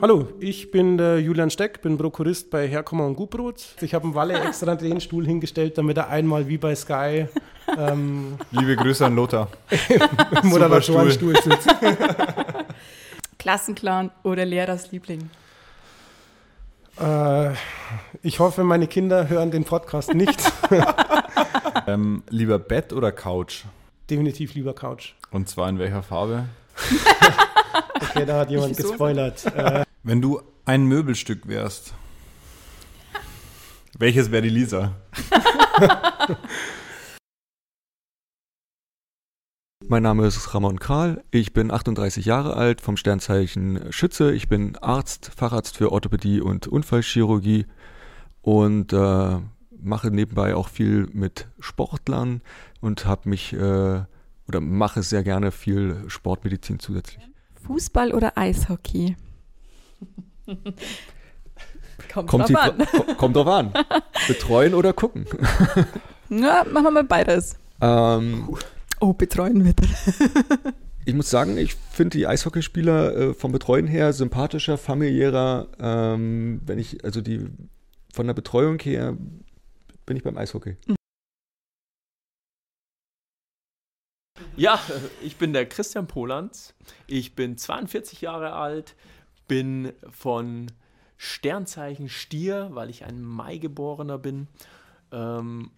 Hallo, ich bin der Julian Steck, bin Prokurist bei Herkommer und Gutbrot. Ich habe einen Walle extra den Stuhl hingestellt, damit er einmal wie bei Sky ähm, Liebe Grüße an Lothar. Moderatorenstuhl sitzt. Klassenclown oder Lehrersliebling? Äh, ich hoffe, meine Kinder hören den Podcast nicht. ähm, lieber Bett oder Couch? Definitiv lieber Couch. Und zwar in welcher Farbe? Okay, da hat jemand gespoilert. Äh, Wenn du ein Möbelstück wärst, welches wäre die Lisa? Mein Name ist Ramon Karl. Ich bin 38 Jahre alt, vom Sternzeichen Schütze. Ich bin Arzt, Facharzt für Orthopädie und Unfallchirurgie und äh, mache nebenbei auch viel mit Sportlern und habe mich äh, oder mache sehr gerne viel Sportmedizin zusätzlich. Fußball oder Eishockey? kommt, kommt, drauf an. kommt drauf an. Betreuen oder gucken? Ja, machen wir mal beides. Ähm, oh, betreuen bitte. ich muss sagen, ich finde die Eishockeyspieler äh, vom Betreuen her sympathischer, familiärer. Ähm, wenn ich, also die von der Betreuung her bin ich beim Eishockey. Ja, ich bin der Christian Polanz. Ich bin 42 Jahre alt, bin von Sternzeichen Stier, weil ich ein Mai-Geborener bin. Ähm,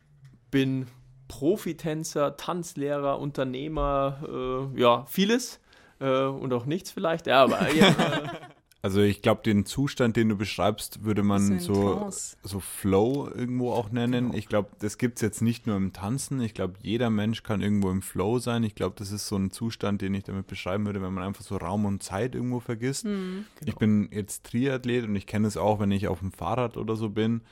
bin Profitänzer, Tanzlehrer, Unternehmer, äh, ja, vieles äh, und auch nichts vielleicht. Ja, aber ja, Also ich glaube, den Zustand, den du beschreibst, würde man so, so Flow irgendwo auch nennen. Genau. Ich glaube, das gibt es jetzt nicht nur im Tanzen. Ich glaube, jeder Mensch kann irgendwo im Flow sein. Ich glaube, das ist so ein Zustand, den ich damit beschreiben würde, wenn man einfach so Raum und Zeit irgendwo vergisst. Mhm, genau. Ich bin jetzt Triathlet und ich kenne es auch, wenn ich auf dem Fahrrad oder so bin.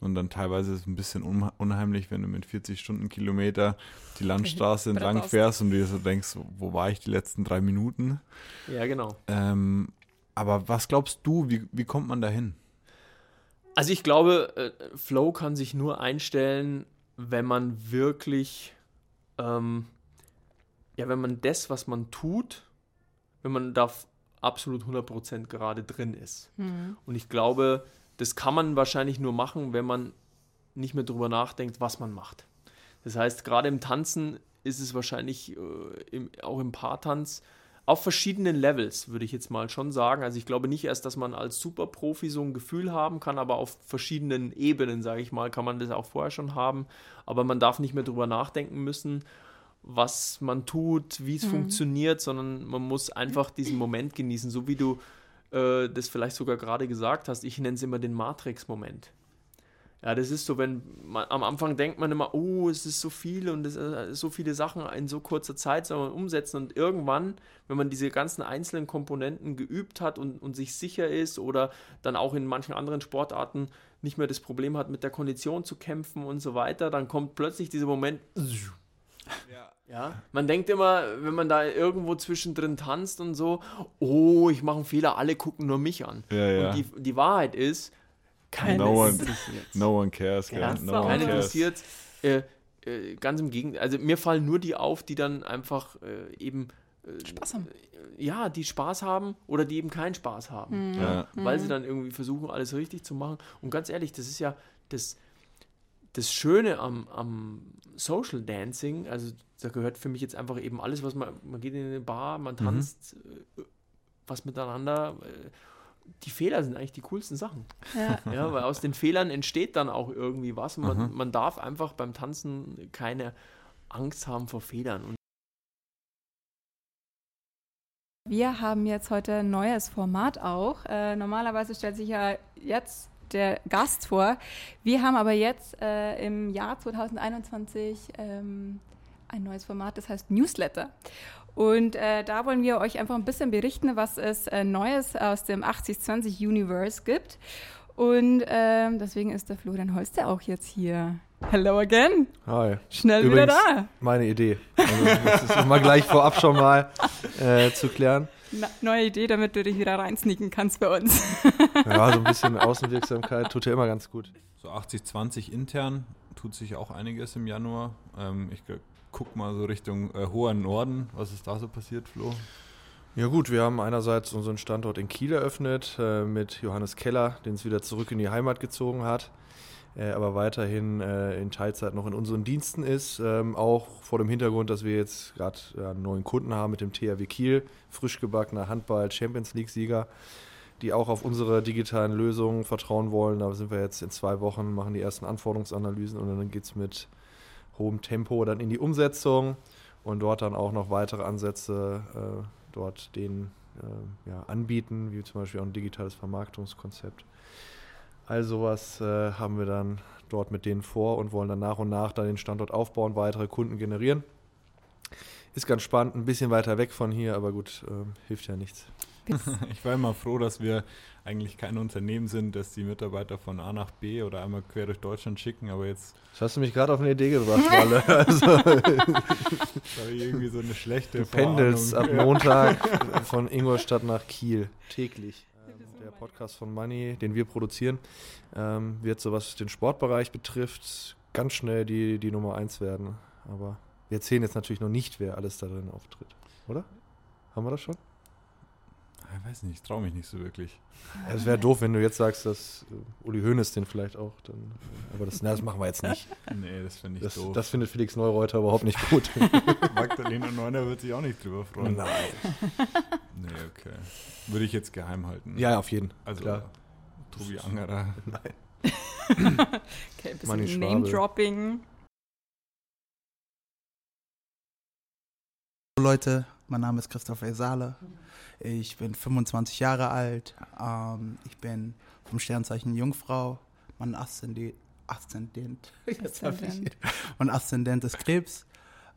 Und dann teilweise ist es ein bisschen unheimlich, wenn du mit 40 Stundenkilometer die Landstraße entlang fährst und dir so denkst, wo war ich die letzten drei Minuten? Ja, genau. Ähm, aber was glaubst du, wie, wie kommt man dahin? Also ich glaube, äh, Flow kann sich nur einstellen, wenn man wirklich, ähm, ja, wenn man das, was man tut, wenn man da absolut 100% gerade drin ist. Mhm. Und ich glaube, das kann man wahrscheinlich nur machen, wenn man nicht mehr darüber nachdenkt, was man macht. Das heißt, gerade im Tanzen ist es wahrscheinlich äh, im, auch im Paartanz auf verschiedenen Levels, würde ich jetzt mal schon sagen. Also ich glaube nicht erst, dass man als Superprofi so ein Gefühl haben kann, aber auf verschiedenen Ebenen, sage ich mal, kann man das auch vorher schon haben. Aber man darf nicht mehr darüber nachdenken müssen, was man tut, wie es mhm. funktioniert, sondern man muss einfach diesen Moment genießen, so wie du äh, das vielleicht sogar gerade gesagt hast. Ich nenne es immer den Matrix-Moment. Ja, das ist so, wenn man am Anfang denkt man immer, oh, es ist so viel und es ist so viele Sachen in so kurzer Zeit soll man umsetzen und irgendwann, wenn man diese ganzen einzelnen Komponenten geübt hat und, und sich sicher ist oder dann auch in manchen anderen Sportarten nicht mehr das Problem hat, mit der Kondition zu kämpfen und so weiter, dann kommt plötzlich dieser Moment. Ja. ja. Man denkt immer, wenn man da irgendwo zwischendrin tanzt und so, oh, ich mache einen Fehler, alle gucken nur mich an. Ja, ja. Und die, die Wahrheit ist, keine no one, no one cares. Ja, no one interessiert. Äh, äh, ganz im Gegenteil. Also mir fallen nur die auf, die dann einfach äh, eben äh, Spaß haben. Ja, die Spaß haben oder die eben keinen Spaß haben. Mhm. Ja. Weil sie mhm. dann irgendwie versuchen, alles richtig zu machen. Und ganz ehrlich, das ist ja das, das Schöne am, am Social Dancing. Also da gehört für mich jetzt einfach eben alles, was man, man geht in eine Bar, man mhm. tanzt mhm. was miteinander die Fehler sind eigentlich die coolsten Sachen. Ja. ja. weil aus den Fehlern entsteht dann auch irgendwie was. Man, man darf einfach beim Tanzen keine Angst haben vor Fehlern. Und wir haben jetzt heute ein neues Format auch. Äh, normalerweise stellt sich ja jetzt der Gast vor. Wir haben aber jetzt äh, im Jahr 2021 ähm, ein neues Format, das heißt Newsletter. Und äh, da wollen wir euch einfach ein bisschen berichten, was es äh, Neues aus dem 8020 Universe gibt. Und äh, deswegen ist der Florian Holster auch jetzt hier. Hello again. Hi. Schnell Übrigens wieder da. Meine Idee. Also, das ist mal gleich vorab schon mal äh, zu klären. Na, neue Idee, damit du dich wieder reinsneaken kannst bei uns. ja, so ein bisschen Außenwirksamkeit tut ja immer ganz gut. So 80-20 intern tut sich auch einiges im Januar. Ähm, ich guck mal so Richtung äh, hoher Norden. Was ist da so passiert, Flo? Ja gut, wir haben einerseits unseren Standort in Kiel eröffnet äh, mit Johannes Keller, den es wieder zurück in die Heimat gezogen hat, äh, aber weiterhin äh, in Teilzeit noch in unseren Diensten ist. Ähm, auch vor dem Hintergrund, dass wir jetzt gerade einen neuen Kunden haben mit dem THW Kiel, frisch gebackener Handball-Champions League-Sieger, die auch auf unsere digitalen Lösungen vertrauen wollen. Da sind wir jetzt in zwei Wochen, machen die ersten Anforderungsanalysen und dann geht es mit hohem Tempo dann in die Umsetzung und dort dann auch noch weitere Ansätze äh, dort denen äh, ja, anbieten, wie zum Beispiel auch ein digitales Vermarktungskonzept. All sowas äh, haben wir dann dort mit denen vor und wollen dann nach und nach dann den Standort aufbauen, weitere Kunden generieren. Ist ganz spannend, ein bisschen weiter weg von hier, aber gut, äh, hilft ja nichts. Ich war immer froh, dass wir eigentlich kein Unternehmen sind, das die Mitarbeiter von A nach B oder einmal quer durch Deutschland schicken, aber jetzt. Das hast du mich gerade auf eine Idee gebracht, Walle. Also, war irgendwie so eine schlechte Du pendelst ab Montag von Ingolstadt nach Kiel täglich. Ähm, der Podcast von Money, den wir produzieren, ähm, wird so was den Sportbereich betrifft, ganz schnell die, die Nummer eins werden. Aber wir erzählen jetzt natürlich noch nicht, wer alles da drin auftritt. Oder? Haben wir das schon? Ich weiß nicht, ich traue mich nicht so wirklich. Es wäre doof, wenn du jetzt sagst, dass äh, Uli Hoeneß den vielleicht auch. Dann, aber das, na, das machen wir jetzt nicht. Nee, das finde ich das, doof. Das findet Felix Neureuter überhaupt nicht gut. Magdalena Neuner wird sich auch nicht drüber freuen. Nein. Nee, okay. Würde ich jetzt geheim halten. Ja, auf jeden. Also, Klar. Tobi Angerer. Nein. Okay, ein bisschen. Name-Dropping. Hallo Leute, mein Name ist Christoph Esale. Ich bin 25 Jahre alt. Ähm, ich bin vom Sternzeichen Jungfrau. Mein Aszendent, Aszendent, mein ist Krebs.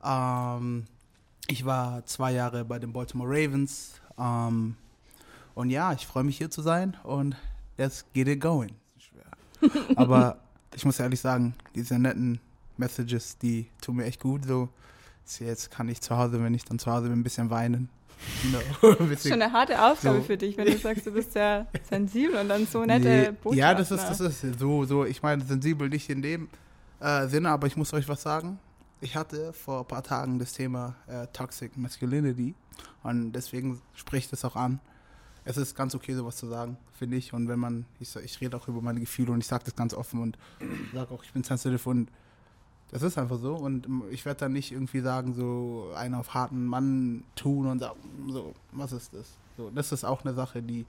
Ähm, ich war zwei Jahre bei den Baltimore Ravens. Ähm, und ja, ich freue mich hier zu sein und let's get it going. Aber ich muss ehrlich sagen, diese netten Messages, die tun mir echt gut. So, jetzt kann ich zu Hause, wenn ich dann zu Hause bin, ein bisschen weinen. Ein Das ist schon eine harte Aufgabe So. für dich, wenn du sagst, du bist ja sensibel und dann so nette Nee, Botschaften. Ja, das ist, das ist so, so, ich meine, sensibel nicht in dem äh, Sinne, aber ich muss euch was sagen. Ich hatte vor ein paar Tagen das Thema äh, Toxic Masculinity und deswegen spricht es auch an. Es ist ganz okay, sowas zu sagen, finde ich. Und wenn man, ich, ich rede auch über meine Gefühle und ich sage das ganz offen und sage auch, ich bin sensitive und das ist einfach so. Und ich werde dann nicht irgendwie sagen, so einen auf harten Mann tun und sagen, so, was ist das? So, das ist auch eine Sache, die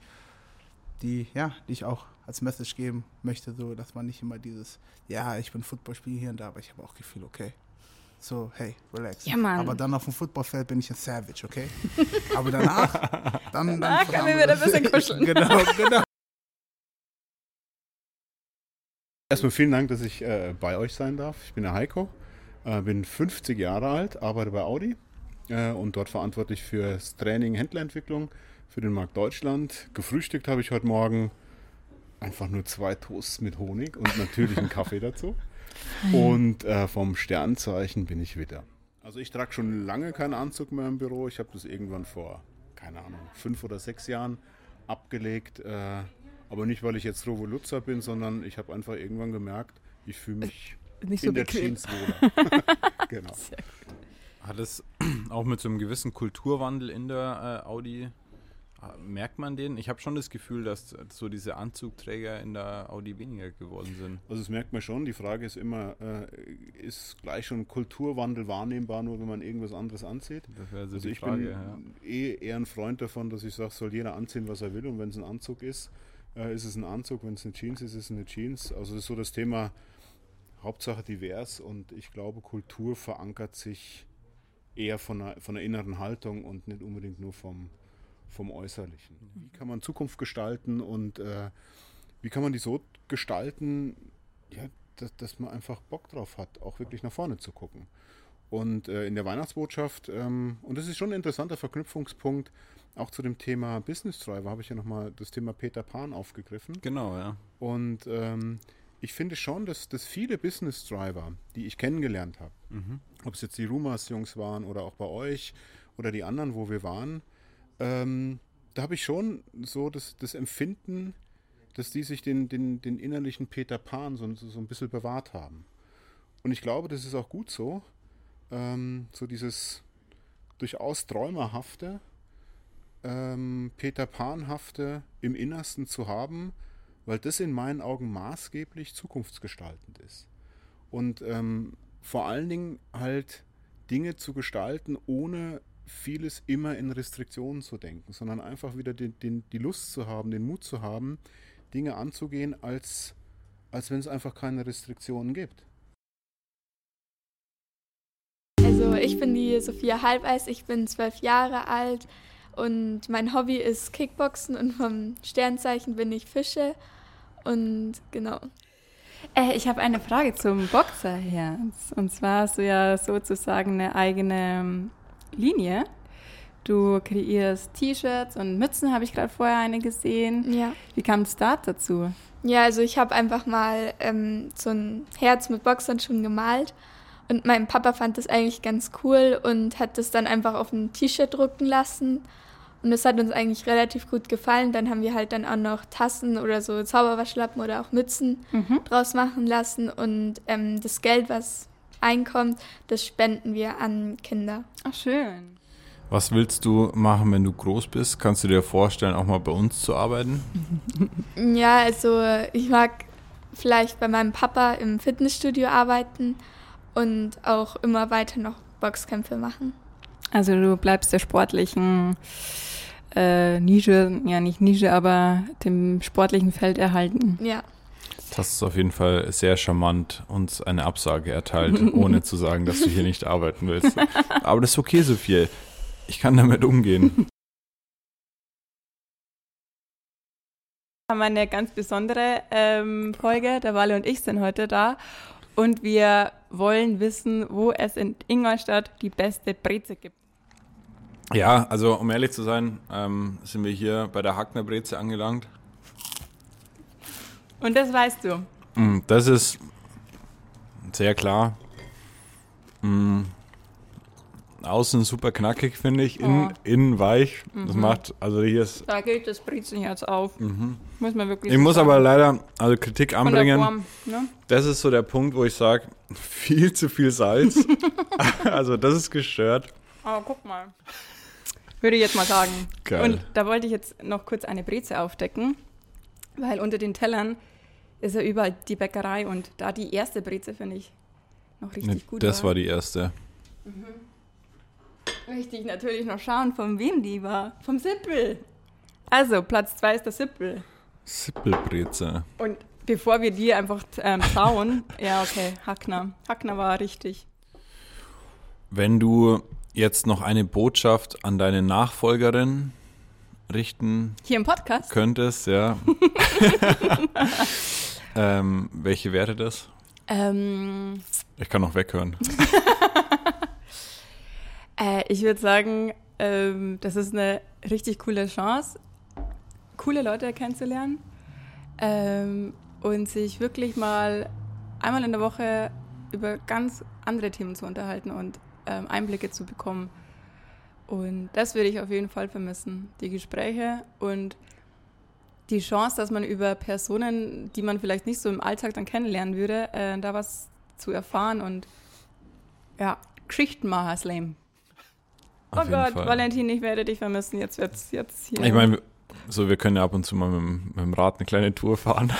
die, ja, die ich auch als Message geben möchte, so, dass man nicht immer dieses, ja, ich bin Footballspieler hier und da, aber ich habe auch Gefühl, okay. So, hey, relax. Ja, Mann. Aber dann auf dem Footballfeld bin ich ein Savage, okay? Aber danach, dann, dann Danach können wir wieder ein bisschen kuscheln. genau, genau. Erstmal vielen Dank, dass ich äh, bei euch sein darf. Ich bin der Heiko, äh, bin 50 Jahre alt, arbeite bei Audi äh, und dort verantwortlich für das Training, Händlerentwicklung für den Markt Deutschland. Gefrühstückt habe ich heute Morgen einfach nur zwei Toasts mit Honig und natürlich einen Kaffee dazu. Und äh, vom Sternzeichen bin ich Witter. Also ich trage schon lange keinen Anzug mehr im Büro. Ich habe das irgendwann vor, keine Ahnung, fünf oder sechs Jahren abgelegt. Äh, aber nicht, weil ich jetzt Revoluzzer bin, sondern ich habe einfach irgendwann gemerkt, ich fühle mich Nicht so in der bequem. Jeans wohler. genau. Hat es auch mit so einem gewissen Kulturwandel in der äh, Audi, äh, merkt man den? Ich habe schon das Gefühl, dass so diese Anzugträger in der Audi weniger geworden sind. Also das merkt man schon. Die Frage ist immer, äh, ist gleich schon Kulturwandel wahrnehmbar, nur wenn man irgendwas anderes anzieht? Das wäre so Also die ich Frage. bin ja. eh eher ein Freund davon, dass ich sage, soll jeder anziehen, was er will. Und wenn es ein Anzug ist, äh, ist es ein Anzug. Wenn es eine Jeans ist, ist es eine Jeans. Also das ist so das Thema Hauptsache divers. Und ich glaube, Kultur verankert sich eher von einer, von einer inneren Haltung und nicht unbedingt nur vom, vom Äußerlichen. Wie kann man Zukunft gestalten und äh, wie kann man die so gestalten, ja, dass, dass man einfach Bock drauf hat, auch wirklich nach vorne zu gucken. Und äh, in der Weihnachtsbotschaft, ähm, und das ist schon ein interessanter Verknüpfungspunkt, auch zu dem Thema Business Driver, habe ich ja nochmal das Thema Peter Pan aufgegriffen. Genau, ja. Und ähm, ich finde schon, dass, dass viele Business Driver, die ich kennengelernt habe, ob es jetzt die Rumas-Jungs waren oder auch bei euch oder die anderen, wo wir waren, ähm, da habe ich schon so das, das Empfinden, dass die sich den, den, den innerlichen Peter Pan so, so, so ein bisschen bewahrt haben. Und ich glaube, das ist auch gut so. Ähm, so dieses durchaus Träumerhafte ähm, Peter Panhafte im Innersten zu haben, weil das in meinen Augen maßgeblich zukunftsgestaltend ist. Und ähm, vor allen Dingen halt Dinge zu gestalten, ohne vieles immer in Restriktionen zu denken, sondern einfach wieder den, den, die Lust zu haben, den Mut zu haben, Dinge anzugehen, als, als wenn es einfach keine Restriktionen gibt. Ich bin die Sophia Halbeis, ich bin zwölf Jahre alt und mein Hobby ist Kickboxen und vom Sternzeichen bin ich Fische und genau. Äh, ich habe eine Frage zum Boxerherz. Und zwar hast du ja sozusagen eine eigene ähm, Linie. Du kreierst T-Shirts und Mützen, habe ich gerade vorher eine gesehen. Ja. Wie kam es da dazu? Ja, also ich habe einfach mal ähm, so ein Herz mit Boxern schon gemalt und mein Papa fand das eigentlich ganz cool und hat das dann einfach auf ein T-Shirt drucken lassen. Und das hat uns eigentlich relativ gut gefallen. Dann haben wir halt dann auch noch Tassen oder so Zauberwaschlappen oder auch Mützen mhm. draus machen lassen. Und ähm, das Geld, was einkommt, das spenden wir an Kinder. Ach, schön. Was willst du machen, wenn du groß bist? Kannst du dir vorstellen, auch mal bei uns zu arbeiten? Ja, also ich mag vielleicht bei meinem Papa im Fitnessstudio arbeiten und auch immer weiter noch Boxkämpfe machen. Also du bleibst der sportlichen äh, Nische, ja nicht Nische, aber dem sportlichen Feld erhalten. Ja. Das ist auf jeden Fall sehr charmant, uns eine Absage erteilt, ohne zu sagen, dass du hier nicht arbeiten willst. Aber das ist okay, Sophie. Ich kann damit umgehen. Wir haben eine ganz besondere ähm, Folge. Der Walle und ich sind heute da und wir wollen wissen, wo es in Ingolstadt die beste Breze gibt. Ja, also um ehrlich zu sein, ähm, sind wir hier bei der Hackner Breze angelangt. Und das weißt du? Mm, das ist sehr klar. Außen super knackig, finde ich. Innen, oh. innen weich. Mhm. Das macht, also hier ist. Da geht das Brezenherz auf. Mhm. Muss man wirklich Ich muss sagen. aber leider, also Kritik anbringen. Form, ne? Das ist so der Punkt, wo ich sage, viel zu viel Salz. also das ist gestört. Aber oh, guck mal. Würde ich jetzt mal sagen. Geil. Und da wollte ich jetzt noch kurz eine Breze aufdecken, weil unter den Tellern ist ja überall die Bäckerei und da die erste Breze finde ich noch richtig ne, gut. Das war. war die erste. Mhm. Richtig, natürlich noch schauen, von wem die war. Vom Sippel. Also, Platz 2 ist der Sippel. Sippelbreze. Und bevor wir die einfach ähm, schauen, ja, okay, Hackner. Hackner war richtig. Wenn du jetzt noch eine Botschaft an deine Nachfolgerin richten hier im Podcast könntest, ja. ähm, welche wäre das? Ähm, ich kann noch weghören. Äh, ich würde sagen, ähm, das ist eine richtig coole Chance, coole Leute kennenzulernen ähm, und sich wirklich mal einmal in der Woche über ganz andere Themen zu unterhalten und ähm, Einblicke zu bekommen. Und das würde ich auf jeden Fall vermissen. Die Gespräche und die Chance, dass man über Personen, die man vielleicht nicht so im Alltag dann kennenlernen würde, äh, da was zu erfahren und ja, Geschichten machen, Slam. Oh Gott, Fall. Valentin, ich werde dich vermissen. Jetzt wird's jetzt hier. Ich meine, so, wir können ja ab und zu mal mit, mit dem Rad eine kleine Tour fahren.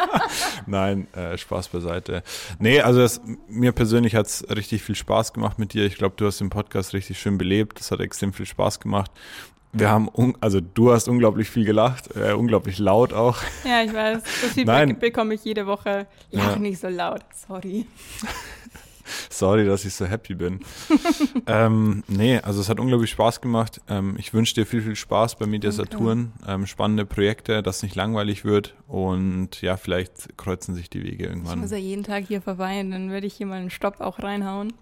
Nein, äh, Spaß beiseite. Nee, also das, mir persönlich hat es richtig viel Spaß gemacht mit dir. Ich glaube, du hast den Podcast richtig schön belebt. Das hat extrem viel Spaß gemacht. Wir haben, also du hast unglaublich viel gelacht, äh, unglaublich laut auch. Ja, ich weiß. Das Feedback Nein. bekomme ich jede Woche. Lach ja. nicht so laut, sorry. Sorry, dass ich so happy bin. ähm, nee, also es hat unglaublich Spaß gemacht. Ähm, ich wünsche dir viel, viel Spaß bei Media Saturn. Ähm, spannende Projekte, dass es nicht langweilig wird. Und ja, vielleicht kreuzen sich die Wege irgendwann. Ich muss ja jeden Tag hier vorbei und dann werde ich hier mal einen Stopp auch reinhauen.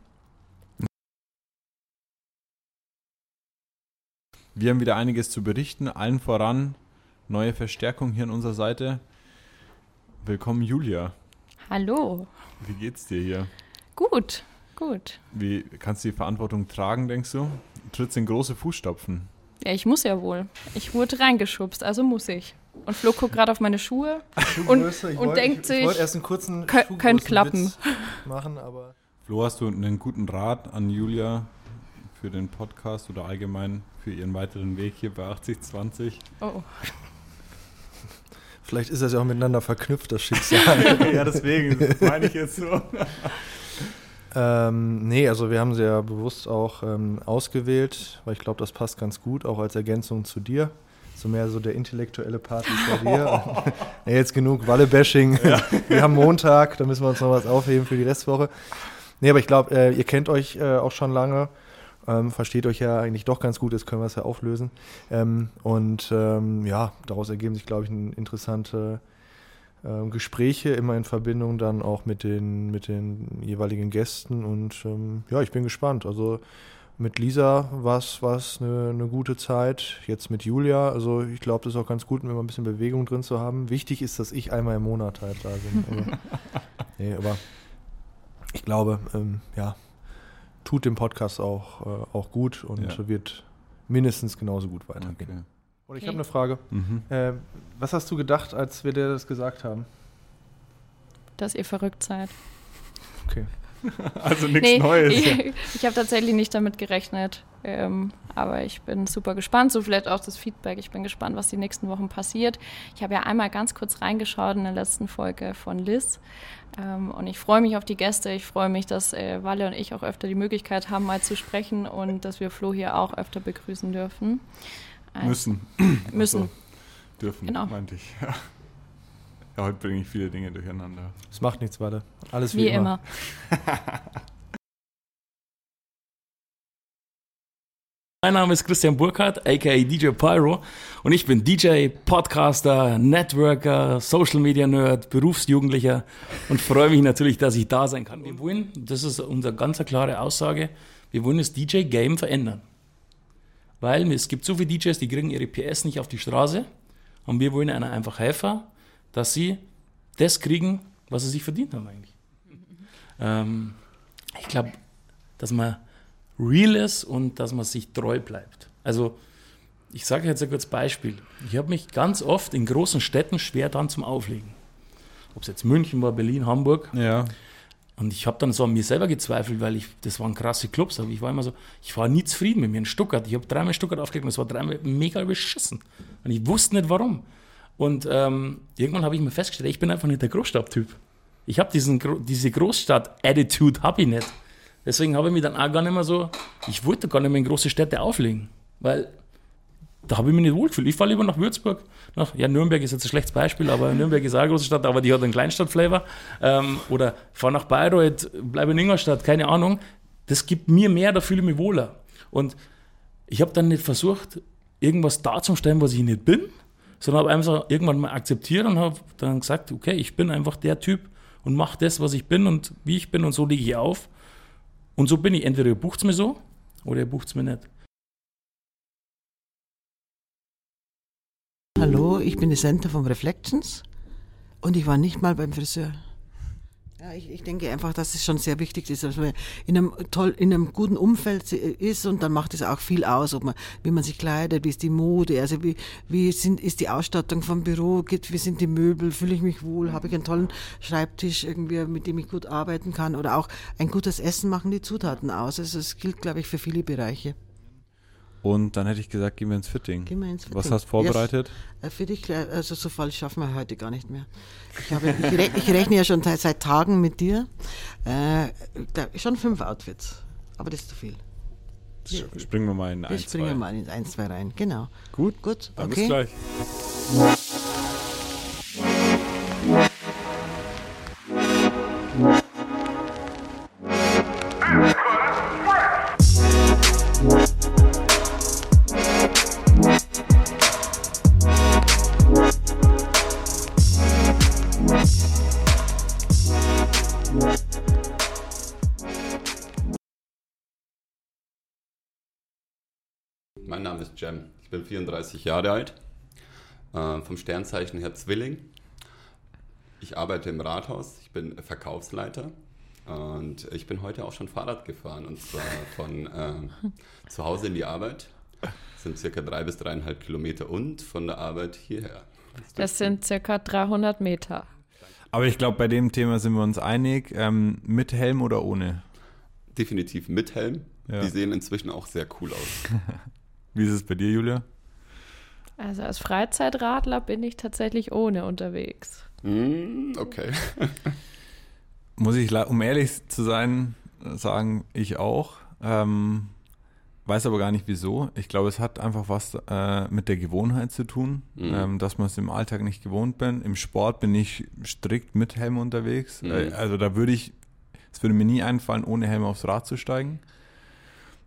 Wir haben wieder einiges zu berichten. Allen voran neue Verstärkung hier an unserer Seite. Willkommen, Julia. Hallo. Wie geht's dir hier? Gut, gut. Wie kannst du die Verantwortung tragen, denkst du? Du trittst in große Fußstapfen. Ja, ich muss ja wohl. Ich wurde reingeschubst, also muss ich. Und Flo guckt gerade auf meine Schuhe und, und wollt, denkt sich, ich erst einen kurzen könnte klappen. machen, aber Flo, hast du einen guten Rat an Julia für den Podcast oder allgemein für Ihren weiteren Weg hier bei 8020? Oh. Vielleicht ist das ja auch miteinander verknüpft, das Schicksal. ja, deswegen meine ich jetzt so. ähm, nee, also wir haben sie ja bewusst auch ähm, ausgewählt, weil ich glaube, das passt ganz gut, auch als Ergänzung zu dir. So mehr so der intellektuelle Part ist bei dir. nee, jetzt genug Walle-Bashing. Ja. Wir haben Montag, da müssen wir uns noch was aufheben für die Restwoche. Nee, aber ich glaube, äh, ihr kennt euch äh, auch schon lange. Ähm, versteht euch ja eigentlich doch ganz gut, jetzt können wir es ja auflösen. Ähm, und ähm, ja, daraus ergeben sich, glaube ich, interessante äh, Gespräche, immer in Verbindung dann auch mit den, mit den jeweiligen Gästen. Und ähm, ja, ich bin gespannt. Also mit Lisa war es eine, eine gute Zeit. Jetzt mit Julia. Also ich glaube, das ist auch ganz gut, immer ein bisschen Bewegung drin zu haben. Wichtig ist, dass ich einmal im Monat halt da bin. Also, nee, aber ich glaube, ähm, ja, tut dem Podcast auch, äh, auch gut und ja. wird mindestens genauso gut weitergehen. Okay. Und ich okay. habe eine Frage. Mhm. Äh, was hast du gedacht, als wir dir das gesagt haben? Dass ihr verrückt seid. Okay. also nichts nee, Neues. Ich, ich habe tatsächlich nicht damit gerechnet. Ähm, aber ich bin super gespannt. So vielleicht auch das Feedback. Ich bin gespannt, was die nächsten Wochen passiert. Ich habe ja einmal ganz kurz reingeschaut in der letzten Folge von Liz. Ähm, und ich freue mich auf die Gäste. Ich freue mich, dass äh, Walle und ich auch öfter die Möglichkeit haben, mal zu sprechen und dass wir Flo hier auch öfter begrüßen dürfen. Also, müssen. Müssen. Also, dürfen, genau. meinte ich. Ja. ja, heute bringe ich viele Dinge durcheinander. Es macht nichts, Walle. Alles wie, wie immer. immer. Mein Name ist Christian Burkhardt, aka DJ Pyro, und ich bin DJ, Podcaster, Networker, Social Media Nerd, Berufsjugendlicher und freue mich natürlich, dass ich da sein kann. Wir wollen, das ist unsere ganz klare Aussage, wir wollen das DJ-Game verändern. Weil es gibt so viele DJs, die kriegen ihre PS nicht auf die Straße und wir wollen ihnen einfach helfen, dass sie das kriegen, was sie sich verdient haben eigentlich. Ähm, ich glaube, dass man real ist und dass man sich treu bleibt. Also ich sage jetzt ein kurzes Beispiel. Ich habe mich ganz oft in großen Städten schwer dran zum Auflegen. Ob es jetzt München war, Berlin, Hamburg. Ja. Und ich habe dann so an mir selber gezweifelt, weil ich, das waren krasse Clubs, aber ich war immer so, ich war nie zufrieden mit mir in Stuttgart. Ich habe dreimal Stuttgart aufgelegt und es war dreimal mega beschissen. Und ich wusste nicht warum. Und ähm, irgendwann habe ich mir festgestellt, ich bin einfach nicht der Großstadttyp. Ich habe diese Großstadt-Attitude, habe ich nicht. Deswegen habe ich mich dann auch gar nicht mehr so, ich wollte gar nicht mehr in große Städte auflegen, weil da habe ich mich nicht wohlgefühlt. Ich fahre lieber nach Würzburg. Nach, ja, Nürnberg ist jetzt ein schlechtes Beispiel, aber Nürnberg ist auch eine große Stadt, aber die hat einen Kleinstadtflavor. Ähm, oder fahre nach Bayreuth, bleibe in Ingolstadt, keine Ahnung. Das gibt mir mehr, da fühle ich mich wohler. Und ich habe dann nicht versucht, irgendwas darzustellen, was ich nicht bin, sondern habe einfach irgendwann mal akzeptiert und habe dann gesagt, okay, ich bin einfach der Typ und mache das, was ich bin und wie ich bin und so lege ich auf. Und so bin ich. Entweder ihr bucht es mir so oder ihr bucht es mir nicht. Hallo, ich bin die Center vom Reflections und ich war nicht mal beim Friseur. Ja, ich, ich, denke einfach, dass es schon sehr wichtig ist, dass man in einem toll, in einem guten Umfeld ist und dann macht es auch viel aus, ob man, wie man sich kleidet, wie ist die Mode, also wie, wie sind, ist die Ausstattung vom Büro, geht, wie sind die Möbel, fühle ich mich wohl, habe ich einen tollen Schreibtisch irgendwie, mit dem ich gut arbeiten kann oder auch ein gutes Essen machen die Zutaten aus. Also es gilt, glaube ich, für viele Bereiche. Und dann hätte ich gesagt, gehen wir ins Fitting. Gehen wir ins Fitting. Was hast du vorbereitet? Yes. Äh, für dich, also so falsch schaffen wir heute gar nicht mehr. Ich, habe, ich, rechne, ich rechne ja schon seit, seit Tagen mit dir. Äh, schon fünf Outfits, aber das ist zu viel. Springen wir mal in eins, Springen wir mal in eins, zwei rein, genau. Gut, gut, dann okay. bis gleich. Cem. Ich bin 34 Jahre alt, äh, vom Sternzeichen her Zwilling. Ich arbeite im Rathaus, ich bin Verkaufsleiter und ich bin heute auch schon Fahrrad gefahren und zwar von äh, zu Hause in die Arbeit. Das sind circa drei bis dreieinhalb Kilometer und von der Arbeit hierher. Das, das sind circa 300 Meter. Aber ich glaube, bei dem Thema sind wir uns einig. Ähm, mit Helm oder ohne? Definitiv mit Helm. Ja. Die sehen inzwischen auch sehr cool aus. Wie ist es bei dir, Julia? Also als Freizeitradler bin ich tatsächlich ohne unterwegs. Mm, okay. Muss ich, um ehrlich zu sein, sagen, ich auch. Ähm, weiß aber gar nicht wieso. Ich glaube, es hat einfach was äh, mit der Gewohnheit zu tun, mhm. ähm, dass man es im Alltag nicht gewohnt bin. Im Sport bin ich strikt mit Helm unterwegs. Mhm. Äh, also da würde ich, es würde mir nie einfallen, ohne Helm aufs Rad zu steigen.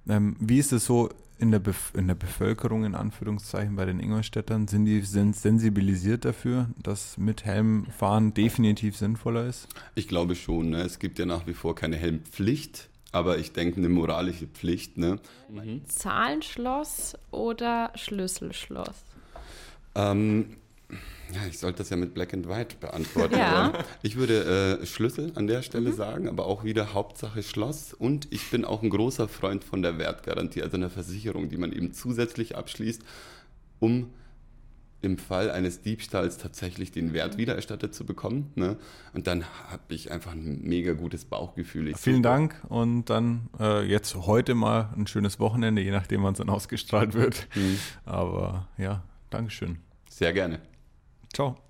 Ähm, wie ist es so in der, Bef in der Bevölkerung, in Anführungszeichen, bei den Ingolstädtern? Sind die sind sensibilisiert dafür, dass mit Helm fahren definitiv sinnvoller ist? Ich glaube schon. Ne? Es gibt ja nach wie vor keine Helmpflicht aber ich denke, eine moralische Pflicht. Ne? Mhm. Zahlenschloss oder Schlüsselschloss? Ähm, ja, ich sollte das ja mit Black and White beantworten. ja. Ich würde äh, Schlüssel an der Stelle mhm. sagen, aber auch wieder Hauptsache Schloss. Und ich bin auch ein großer Freund von der Wertgarantie, also einer Versicherung, die man eben zusätzlich abschließt, um im Fall eines Diebstahls tatsächlich den Wert wiedererstattet zu bekommen. Ne? Und dann habe ich einfach ein mega gutes Bauchgefühl. Ich Vielen Dank und dann äh, jetzt heute mal ein schönes Wochenende, je nachdem, wann es dann ausgestrahlt wird. Mhm. Aber ja, Dankeschön. Sehr gerne. Ciao.